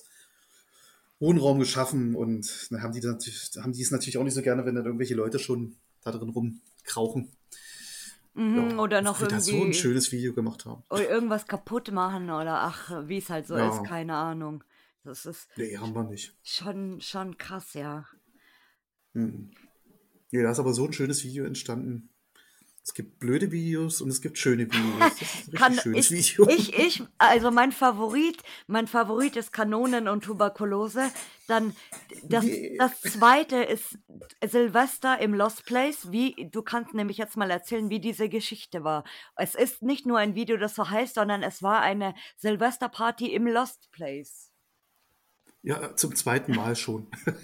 Wohnraum geschaffen und dann haben die, dann natürlich, haben die es natürlich auch nicht so gerne, wenn dann irgendwelche Leute schon da drin rumkrauchen. Mhm, oder noch da so ein irgendwie schönes Video gemacht haben. oder irgendwas kaputt machen oder ach, wie es halt so Ja. ist, keine Ahnung. Das ist Nee, haben wir nicht. schon, schon krass, ja. Mhm. Nee, da ist aber so ein schönes Video entstanden. Es gibt blöde Videos und es gibt schöne Videos. Das ist ein richtig Kann, schönes ich, Video. ich, ich, also mein Favorit, mein Favorit ist Kanonen und Tuberkulose. Dann das, Nee. das zweite ist Silvester im Lost Place. Wie, du kannst nämlich jetzt mal erzählen, wie diese Geschichte war. Es ist nicht nur ein Video, das so heißt, sondern es war eine Silvesterparty im Lost Place. Ja, zum zweiten Mal schon.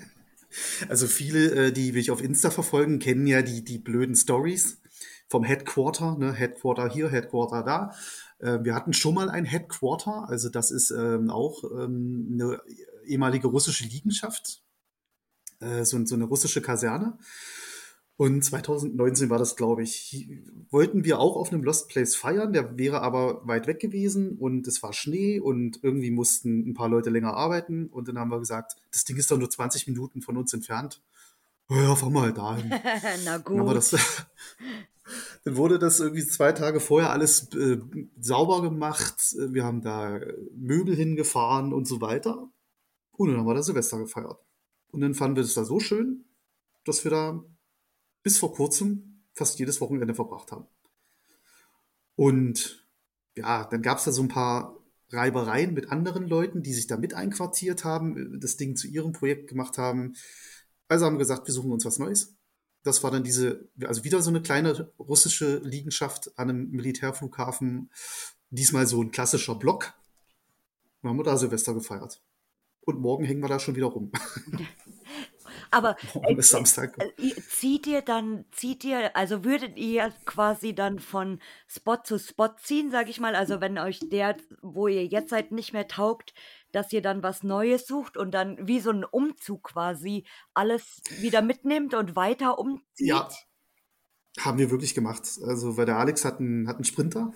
Also viele, äh, die mich auf Insta verfolgen, kennen ja die, die blöden Stories vom Headquarter, ne? Headquarter hier, Headquarter da. Äh, wir hatten schon mal ein Headquarter, also das ist ähm, auch ähm, eine ehemalige russische Liegenschaft, äh, so, so eine russische Kaserne. Und 2019 war das, glaube ich, wollten wir auch auf einem Lost Place feiern, der wäre aber weit weg gewesen und es war Schnee und irgendwie mussten ein paar Leute länger arbeiten und dann haben wir gesagt, das Ding ist doch nur 20 Minuten von uns entfernt. Ja, fahren wir halt dahin. Na Dann, gut. das, dann wurde das irgendwie zwei Tage vorher alles äh, sauber gemacht. Wir haben da Möbel hingefahren und so weiter. Und dann haben wir da Silvester gefeiert. Und dann fanden wir das da so schön, dass wir da bis vor kurzem fast jedes Wochenende verbracht haben. Und ja, dann gab es da so ein paar Reibereien mit anderen Leuten, die sich da mit einquartiert haben, das Ding zu ihrem Projekt gemacht haben. Also haben wir gesagt, wir suchen uns was Neues. Das war dann diese, also wieder so eine kleine russische Liegenschaft an einem Militärflughafen. Diesmal so ein klassischer Block. Dann haben wir da Silvester gefeiert. Und morgen hängen wir da schon wieder rum. Aber Morgen ist Samstag. Äh, Zieht ihr dann, zieht ihr, also würdet ihr quasi dann von Spot zu Spot ziehen, sag ich mal, also wenn euch der, wo ihr jetzt seid, nicht mehr taugt, dass ihr dann was Neues sucht und dann wie so ein Umzug quasi alles wieder mitnimmt und weiter umzieht? Ja, haben wir wirklich gemacht. Also, weil der Alex hat einen, hat einen Sprinter.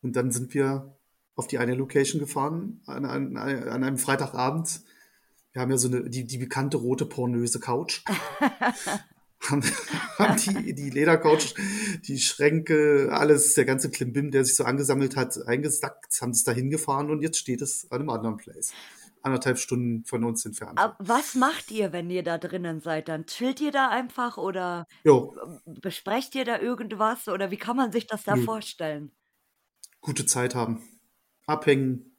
Und dann sind wir auf die eine Location gefahren an, an, an einem Freitagabend. Wir haben ja so eine, die, die bekannte rote pornöse Couch. haben, haben die, die Ledercouch, die Schränke, alles, der ganze Klimbim, der sich so angesammelt hat, eingesackt, haben es da hingefahren und jetzt steht es an einem anderen Place. anderthalb Stunden von uns entfernt. Aber was macht ihr, wenn ihr da drinnen seid? Dann chillt ihr da einfach oder Jo, besprecht ihr da irgendwas oder wie kann man sich das da nö, vorstellen? gute Zeit haben. Abhängen,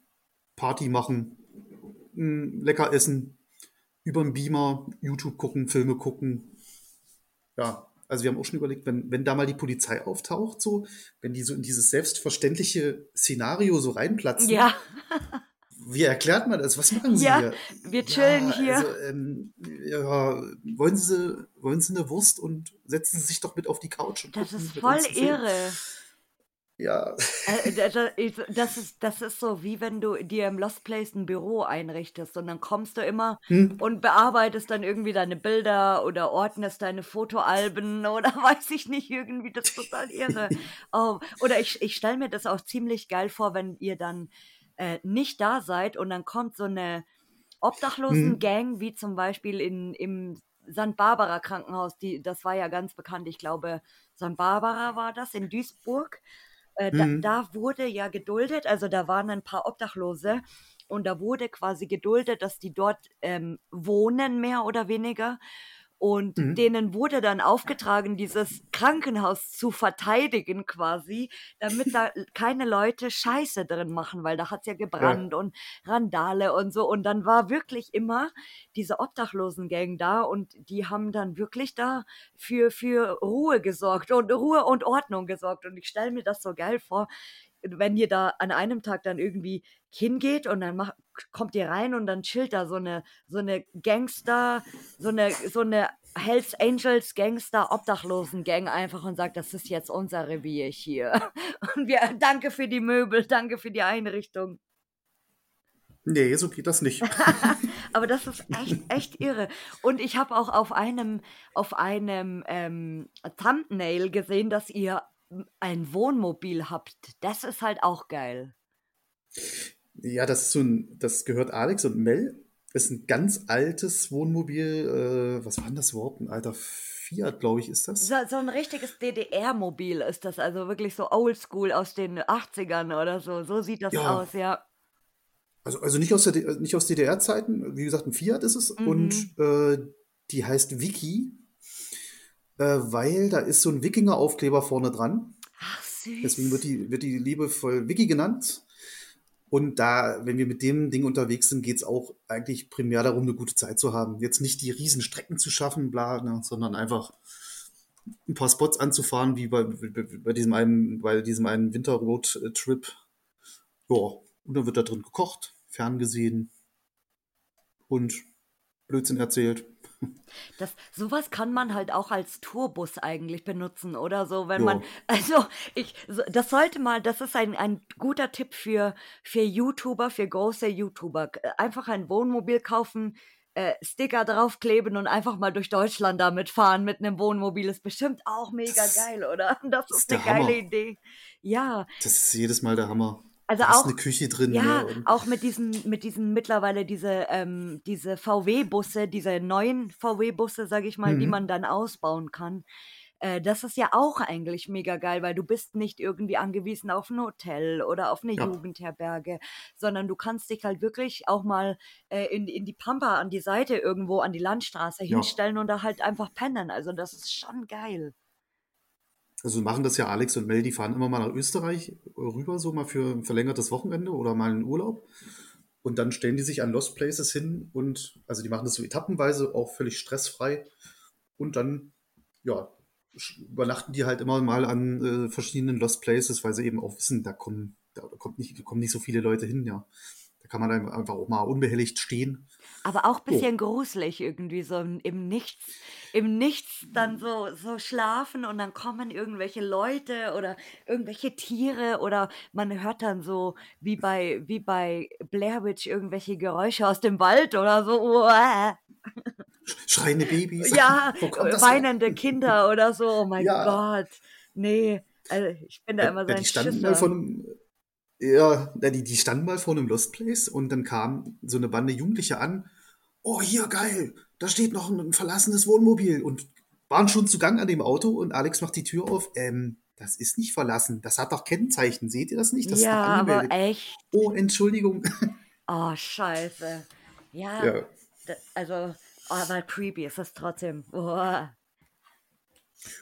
Party machen, mm, lecker essen, über den Beamer, YouTube gucken, Filme gucken. Ja, also wir haben auch schon überlegt, wenn, wenn da mal die Polizei auftaucht, so, wenn die so in dieses selbstverständliche Szenario so reinplatzen, Ja, wie erklärt man das? Was machen Sie ja, hier? wir chillen Ja, hier. also, ähm, ja, wollen Sie, wollen Sie eine Wurst und setzen Sie sich doch mit auf die Couch und Das ist voll einen Film? Ja, Äh, Das ist, das ist so, wie wenn du dir im Lost Place ein Büro einrichtest und dann kommst du immer hm, und bearbeitest dann irgendwie deine Bilder oder ordnest deine Fotoalben oder weiß ich nicht, irgendwie, das ist total irre. Oh, oder ich, ich stelle mir das auch ziemlich geil vor, wenn ihr dann äh, nicht da seid und dann kommt so eine hm, Obdachlosen-Gang, wie zum Beispiel in, im St. Barbara Krankenhaus, die, das war ja ganz bekannt, ich glaube, St. Barbara war das in Duisburg. Äh, da, hm, da wurde ja geduldet, also da waren ein paar Obdachlose und da wurde quasi geduldet, dass die dort ähm, wohnen, mehr oder weniger. Und hm, denen wurde dann aufgetragen, dieses Krankenhaus zu verteidigen quasi, damit da keine Leute Scheiße drin machen, weil da hat's ja ja, gebrannt und Randale und so. Und dann war wirklich immer diese Obdachlosengang da und die haben dann wirklich da für, für Ruhe gesorgt und Ruhe und Ordnung gesorgt. Und ich stelle mir das so geil vor, wenn ihr da an einem Tag dann irgendwie hingeht und dann macht, kommt ihr rein und dann chillt da so eine, so eine Gangster, so eine, so eine Hells Angels Gangster Obdachlosen Gang einfach und sagt, das ist jetzt unser Revier hier. Und wir, danke für die Möbel, danke für die Einrichtung. nee, so geht das nicht. Aber das ist echt, echt irre. Und ich habe auch auf einem, auf einem ähm, Thumbnail gesehen, dass ihr ein Wohnmobil habt. Das ist halt auch geil. Ja, das ist so ein, das gehört Alex und Mel. Das ist ein ganz altes Wohnmobil. Äh, was war denn das Wort? Ein alter Fiat, glaube ich, ist das. So, so ein richtiges DDR-Mobil ist das, also wirklich so oldschool aus den 80ern oder so. So sieht das Ja, aus, ja. also, also nicht aus der, nicht aus DDR-Zeiten. Wie gesagt, ein Fiat ist es. Mhm. Und äh, die heißt Wiki, äh, weil da ist so ein Wikinger-Aufkleber vorne dran. Ach, Deswegen wird süß. die, wird die liebevoll Wiki genannt. Und da, wenn wir mit dem Ding unterwegs sind, geht es auch eigentlich primär darum, eine gute Zeit zu haben. Jetzt nicht die riesen Strecken zu schaffen, bla, ne, sondern einfach ein paar Spots anzufahren, wie bei, bei, bei diesem einen, bei diesem einen Winterroad-Trip. Ja, und dann wird da drin gekocht, ferngesehen und Blödsinn erzählt. Das, sowas kann man halt auch als Tourbus eigentlich benutzen oder so, wenn man, Ja, also ich, das sollte mal, das ist ein, ein guter Tipp für, für YouTuber, für große YouTuber. Äh, Einfach ein Wohnmobil kaufen, äh, Sticker draufkleben und einfach mal durch Deutschland damit fahren mit einem Wohnmobil. Ist bestimmt auch mega geil, oder? Das das ist ist eine geile Hammer. Idee. Ja, Das ist jedes Mal der Hammer. Also hast auch eine Küche drin, ne? ja, Und auch mit diesen, mit diesen mittlerweile diese, ähm, diese VW-Busse, diese neuen VW-Busse, sag ich mal, die mhm. man dann ausbauen kann. Äh, das ist ja auch eigentlich mega geil, weil du bist nicht irgendwie angewiesen auf ein Hotel oder auf eine ja, Jugendherberge, sondern du kannst dich halt wirklich auch mal äh, in, in die Pampa an die Seite irgendwo an die Landstraße ja. hinstellen und da halt einfach pennen. Also das ist schon geil. Also machen das ja Alex und Mel, die fahren immer mal nach Österreich rüber, so mal für ein verlängertes Wochenende oder mal einen Urlaub. Und dann stellen die sich an Lost Places hin und, also die machen das so etappenweise, auch völlig stressfrei. Und dann, ja, übernachten die halt immer mal an äh, verschiedenen Lost Places, weil sie eben auch wissen, da kommen, da kommt nicht, kommen nicht so viele Leute hin, ja. Da kann man dann einfach auch mal unbehelligt stehen. Aber auch ein Jo, bisschen gruselig irgendwie, so im, Nichts, im Nichts dann so, so schlafen und dann kommen irgendwelche Leute oder irgendwelche Tiere oder man hört dann so wie bei, wie bei Blair Witch irgendwelche Geräusche aus dem Wald oder so. Schreiende Babys, Ja, äh, das her? weinende Kinder oder so. Oh mein Ja, Gott. Nee, also ich bin da ja, immer so ja, ein die standen mal Schisser. vor einem, ja, ja, die, die standen mal vor einem Lost Place und dann kam so eine Bande Jugendliche an. Oh, hier, geil, da steht noch ein, ein verlassenes Wohnmobil und waren schon zu Gang an dem Auto und Alex macht die Tür auf. Ähm, das ist nicht verlassen, das hat doch Kennzeichen, seht ihr das nicht? Das ist doch Ja, aber echt. Oh, Entschuldigung. Oh, scheiße. Ja, Ja. also, aber creepy ist es trotzdem. Oh. Ja,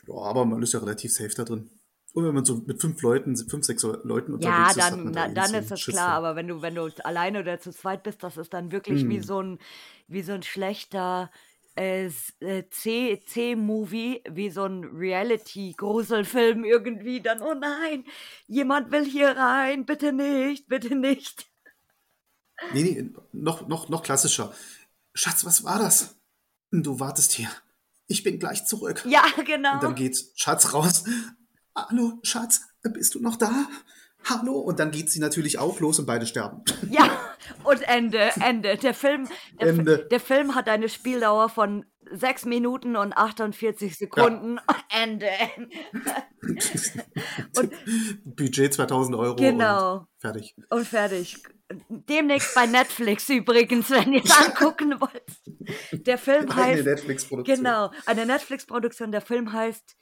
aber man ist ja relativ safe da drin. Und wenn man so mit fünf Leuten, fünf, sechs Leuten unterwegs Ja, ist, hat dann, da eh dann so ist es Schiss klar, aber wenn du, wenn du alleine oder zu zweit bist, das ist dann wirklich wie Hm. so ein, wie so ein schlechter äh, äh, C- C-Movie, wie so ein Reality-Gruselfilm irgendwie. Dann, oh nein, jemand will hier rein, bitte nicht, bitte nicht. Nee, nee, noch, noch, noch klassischer. Schatz, was war das? Du wartest hier. Ich bin gleich zurück. Ja, Und genau. dann geht Schatz raus. Hallo, Schatz, bist du noch da? Hallo? Und dann geht sie natürlich auch los und beide sterben. Ja, und Ende, Ende. Der Film, der, Fi- Ende. der Film hat eine Spieldauer von 6 Minuten und 48 Sekunden. Ende. Budget 2000 Euro Genau. und fertig. Und fertig. Demnächst bei Netflix übrigens, wenn ihr es angucken wollt. Der Film Eine heißt, Netflix-Produktion. genau, eine Netflix-Produktion. Der Film heißt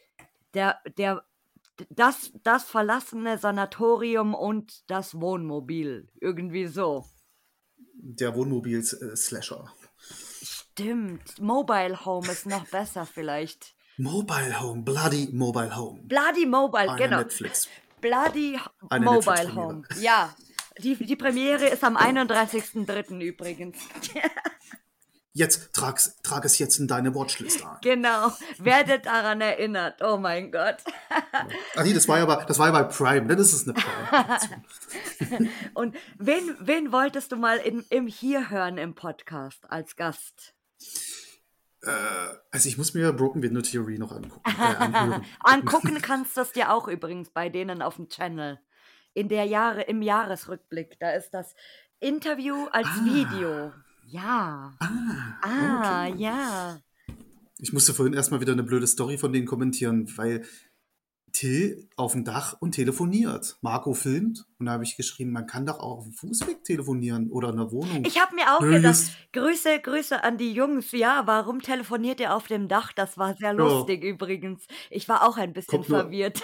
der, der, das, das verlassene Sanatorium und das Wohnmobil. Irgendwie so. Der Wohnmobil-Slasher. Stimmt. Mobile Home ist noch besser vielleicht. Mobile Home, Bloody Mobile Home. Bloody Mobile, Eine genau. Netflix. Bloody Eine Mobile. Home. Ja. Die, die Premiere ist am 31.03. übrigens. Jetzt trag's, trag es jetzt in deine Watchlist ein. Genau. Werdet daran erinnert. Oh mein Gott. Ach nee, das war ja bei, das war ja bei Prime, dann ist es eine Prime. Und wen, wen wolltest du mal in, im Hier hören im Podcast als Gast? Also ich muss mir Broken Window Theory noch angucken. Äh. Angucken kannst du es dir auch übrigens bei denen auf dem Channel. In der Jahre, im Jahresrückblick. Da ist das Interview als Video. Ja. Ah, ja. Ich musste vorhin erstmal wieder eine blöde Story von denen kommentieren, weil Till auf dem Dach und telefoniert. Marco filmt und da habe ich geschrieben, man kann doch auch auf dem Fußweg telefonieren oder in der Wohnung. Ich habe mir auch Nö, gedacht, Grüße, Grüße an die Jungs. Ja, warum telefoniert ihr auf dem Dach? Das war sehr lustig übrigens. Ich war auch ein bisschen Kommt nur- verwirrt.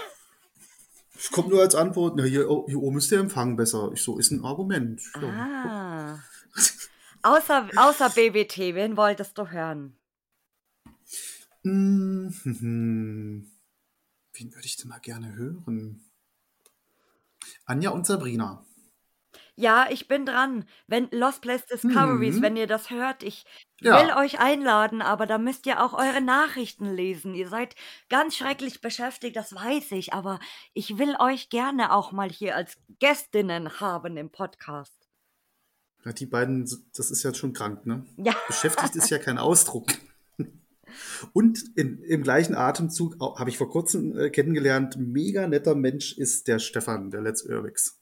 Es kommt nur als Antwort, na, hier, oh, hier oben ist der Empfang besser. Ich so, ist ein Argument. Ja. Außer, außer BBT, wen wolltest du hören? Hm, hm, hm. Wen würde ich denn mal gerne hören? Anja und Sabrina. Ja, ich bin dran. Wenn Lost Place Discoveries, Mhm. wenn ihr das hört, ich Ja. will euch einladen, aber da müsst ihr auch eure Nachrichten lesen. Ihr seid ganz schrecklich beschäftigt, das weiß ich, aber ich will euch gerne auch mal hier als Gästinnen haben im Podcast. Ja, die beiden, das ist ja schon krank, ne? Ja. Beschäftigt ist ja kein Ausdruck. Und in, im gleichen Atemzug habe ich vor kurzem äh, kennengelernt, mega netter Mensch ist der Stefan, der Let's Urbex.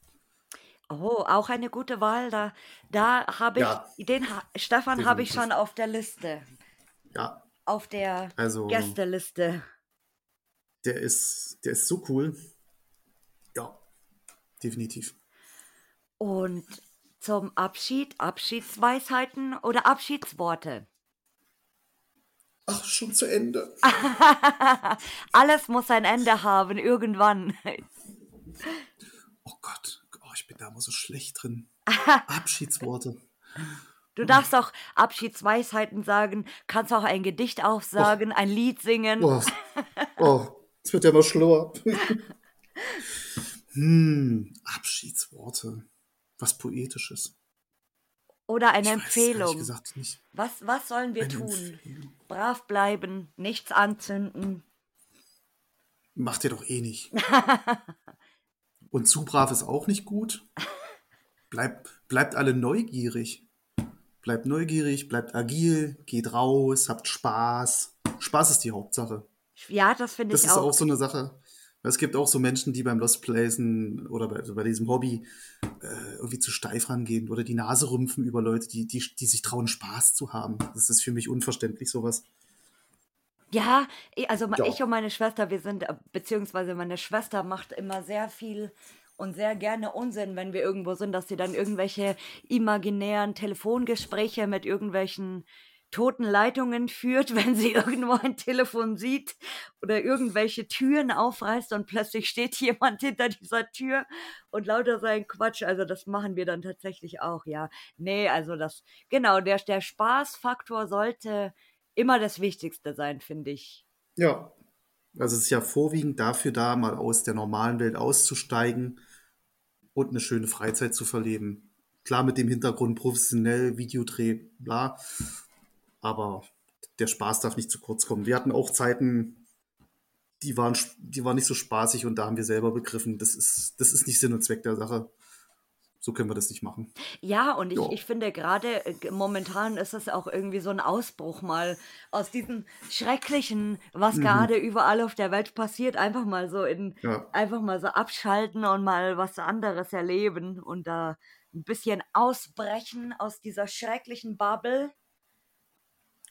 Oh, auch eine gute Wahl. Da, da habe ich, Ja. den ha Stefan habe ich schon auf der Liste. Ja, Auf der also Gästeliste. der ist, der ist so cool. Ja, definitiv. Und zum Abschied, Abschiedsweisheiten oder Abschiedsworte. Ach, schon zu Ende. Alles muss ein Ende haben, irgendwann. Oh Gott, oh, ich bin da immer so schlecht drin. Abschiedsworte. Du darfst auch Abschiedsweisheiten sagen, kannst auch ein Gedicht aufsagen, ein Lied singen. Oh, oh, es wird ja immer schlimmer. hm, Abschiedsworte. Was Poetisches. Oder eine Ich Empfehlung. gesagt nicht. Was, was sollen wir Eine tun? Empfehlung. Brav bleiben, nichts anzünden. Macht ihr doch eh nicht. Und zu brav ist auch nicht gut. Bleibt, bleibt alle neugierig. Bleibt neugierig, bleibt agil, geht raus, habt Spaß. Spaß ist die Hauptsache. Ja, das finde Das ich ist auch. auch so eine Sache. Es gibt auch so Menschen, die beim Lost Placen oder bei, also bei diesem Hobby äh, irgendwie zu steif rangehen oder die Nase rümpfen über Leute, die, die, die sich trauen, Spaß zu haben. Das ist für mich unverständlich, sowas. Ja, ich- also Ja. ich und meine Schwester, wir sind, äh, beziehungsweise meine Schwester macht immer sehr viel und sehr gerne Unsinn, wenn wir irgendwo sind, dass sie dann irgendwelche imaginären Telefongespräche mit irgendwelchen toten Leitungen führt, wenn sie irgendwo ein Telefon sieht oder irgendwelche Türen aufreißt und plötzlich steht jemand hinter dieser Tür und lauter sein Quatsch. Also das machen wir dann tatsächlich auch, ja. Nee, also das, genau, der, der Spaßfaktor sollte immer das Wichtigste sein, finde ich. Ja, also es ist ja vorwiegend dafür da, mal aus der normalen Welt auszusteigen und eine schöne Freizeit zu verleben. Klar mit dem Hintergrund professionell, Videodreh, bla. Aber der Spaß darf nicht zu kurz kommen. Wir hatten auch Zeiten, die waren, die waren nicht so spaßig und da haben wir selber begriffen, das ist, das ist nicht Sinn und Zweck der Sache so können wir das nicht machen. Ja, und ich, ich finde gerade äh, momentan ist es auch irgendwie so ein Ausbruch mal aus diesem Schrecklichen, was mhm. gerade überall auf der Welt passiert, einfach mal so in, ja. einfach mal so abschalten und mal was anderes erleben und da ein bisschen ausbrechen aus dieser schrecklichen Bubble.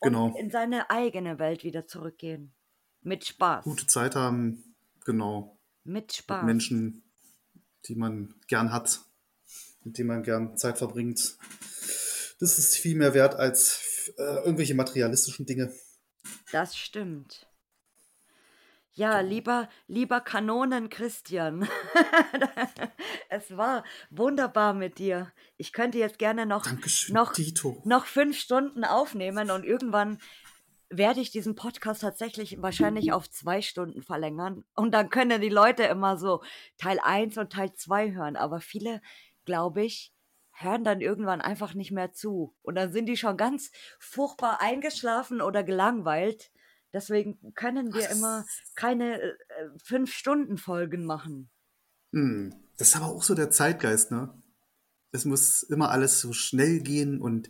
Genau. Und in seine eigene Welt wieder zurückgehen. Mit Spaß. Gute Zeit haben, genau. Mit Spaß. Mit Menschen, die man gern hat mit dem man gern Zeit verbringt. Das ist viel mehr wert als äh, irgendwelche materialistischen Dinge. Das stimmt. Ja, lieber, lieber Kanonen Christian. es war wunderbar mit dir. Ich könnte jetzt gerne noch, Dankeschön, noch, noch fünf Stunden aufnehmen und irgendwann werde ich diesen Podcast tatsächlich wahrscheinlich auf zwei Stunden verlängern. Und dann können die Leute immer so Teil 1 und Teil 2 hören. Aber viele glaube ich, hören dann irgendwann einfach nicht mehr zu. Und dann sind die schon ganz furchtbar eingeschlafen oder gelangweilt. Deswegen können wir immer keine äh, Fünf-Stunden-Folgen machen. Hm. Das ist aber auch so der Zeitgeist, ne? Es muss immer alles so schnell gehen und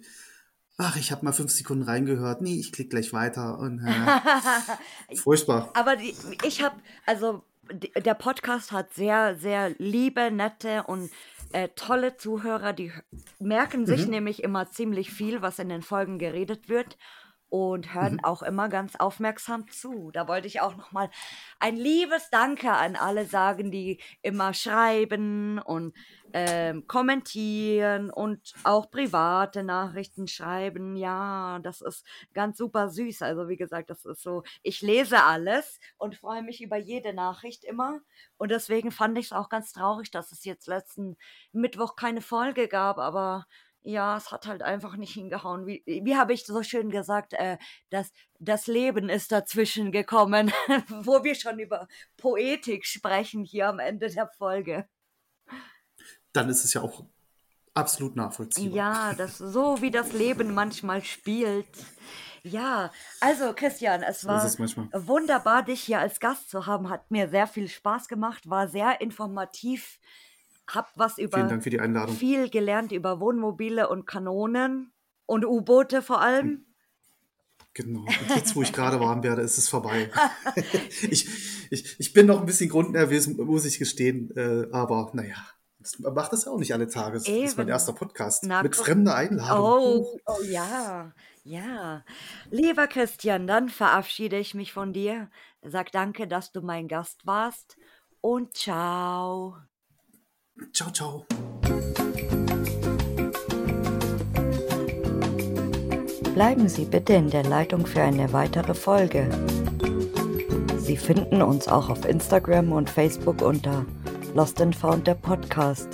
ach, ich habe mal fünf Sekunden reingehört. Nee, ich klicke gleich weiter und äh, furchtbar. Aber die, ich habe, also der Podcast hat sehr, sehr liebe, nette und äh, tolle Zuhörer, die merken sich mhm. nämlich immer ziemlich viel, was in den Folgen geredet wird und hören mhm. auch immer ganz aufmerksam zu. Da wollte ich auch nochmal ein liebes Danke an alle sagen, die immer schreiben und ähm, kommentieren und auch private Nachrichten schreiben. Ja, das ist ganz super süß. Also wie gesagt, das ist so, ich lese alles und freue mich über jede Nachricht immer. Und deswegen fand ich es auch ganz traurig, dass es jetzt letzten Mittwoch keine Folge gab, aber ja, es hat halt einfach nicht hingehauen. Wie, wie habe ich so schön gesagt, äh, das, das Leben ist dazwischen gekommen, wo wir schon über Poetik sprechen hier am Ende der Folge. Dann ist es ja auch absolut nachvollziehbar. Ja, das so wie das Leben manchmal spielt. Ja, also Christian, es war wunderbar, dich hier als Gast zu haben. Hat mir sehr viel Spaß gemacht, war sehr informativ hab was über viel gelernt über Wohnmobile und Kanonen und U-Boote vor allem. Genau. Und jetzt, wo ich gerade warm werde, ist es vorbei. ich, ich, ich bin noch ein bisschen grundnervös, muss ich gestehen. Äh, aber naja, man macht das ja auch nicht alle Tage. Das Eben. ist mein erster Podcast Na, mit fremder Einladung. Oh, oh ja, ja. Lieber Christian, dann verabschiede ich mich von dir. Sag danke, dass du mein Gast warst und ciao. Ciao, ciao. Bleiben Sie bitte in der Leitung für eine weitere Folge. Sie finden uns auch auf Instagram und Facebook unter Lost and Found der Podcast.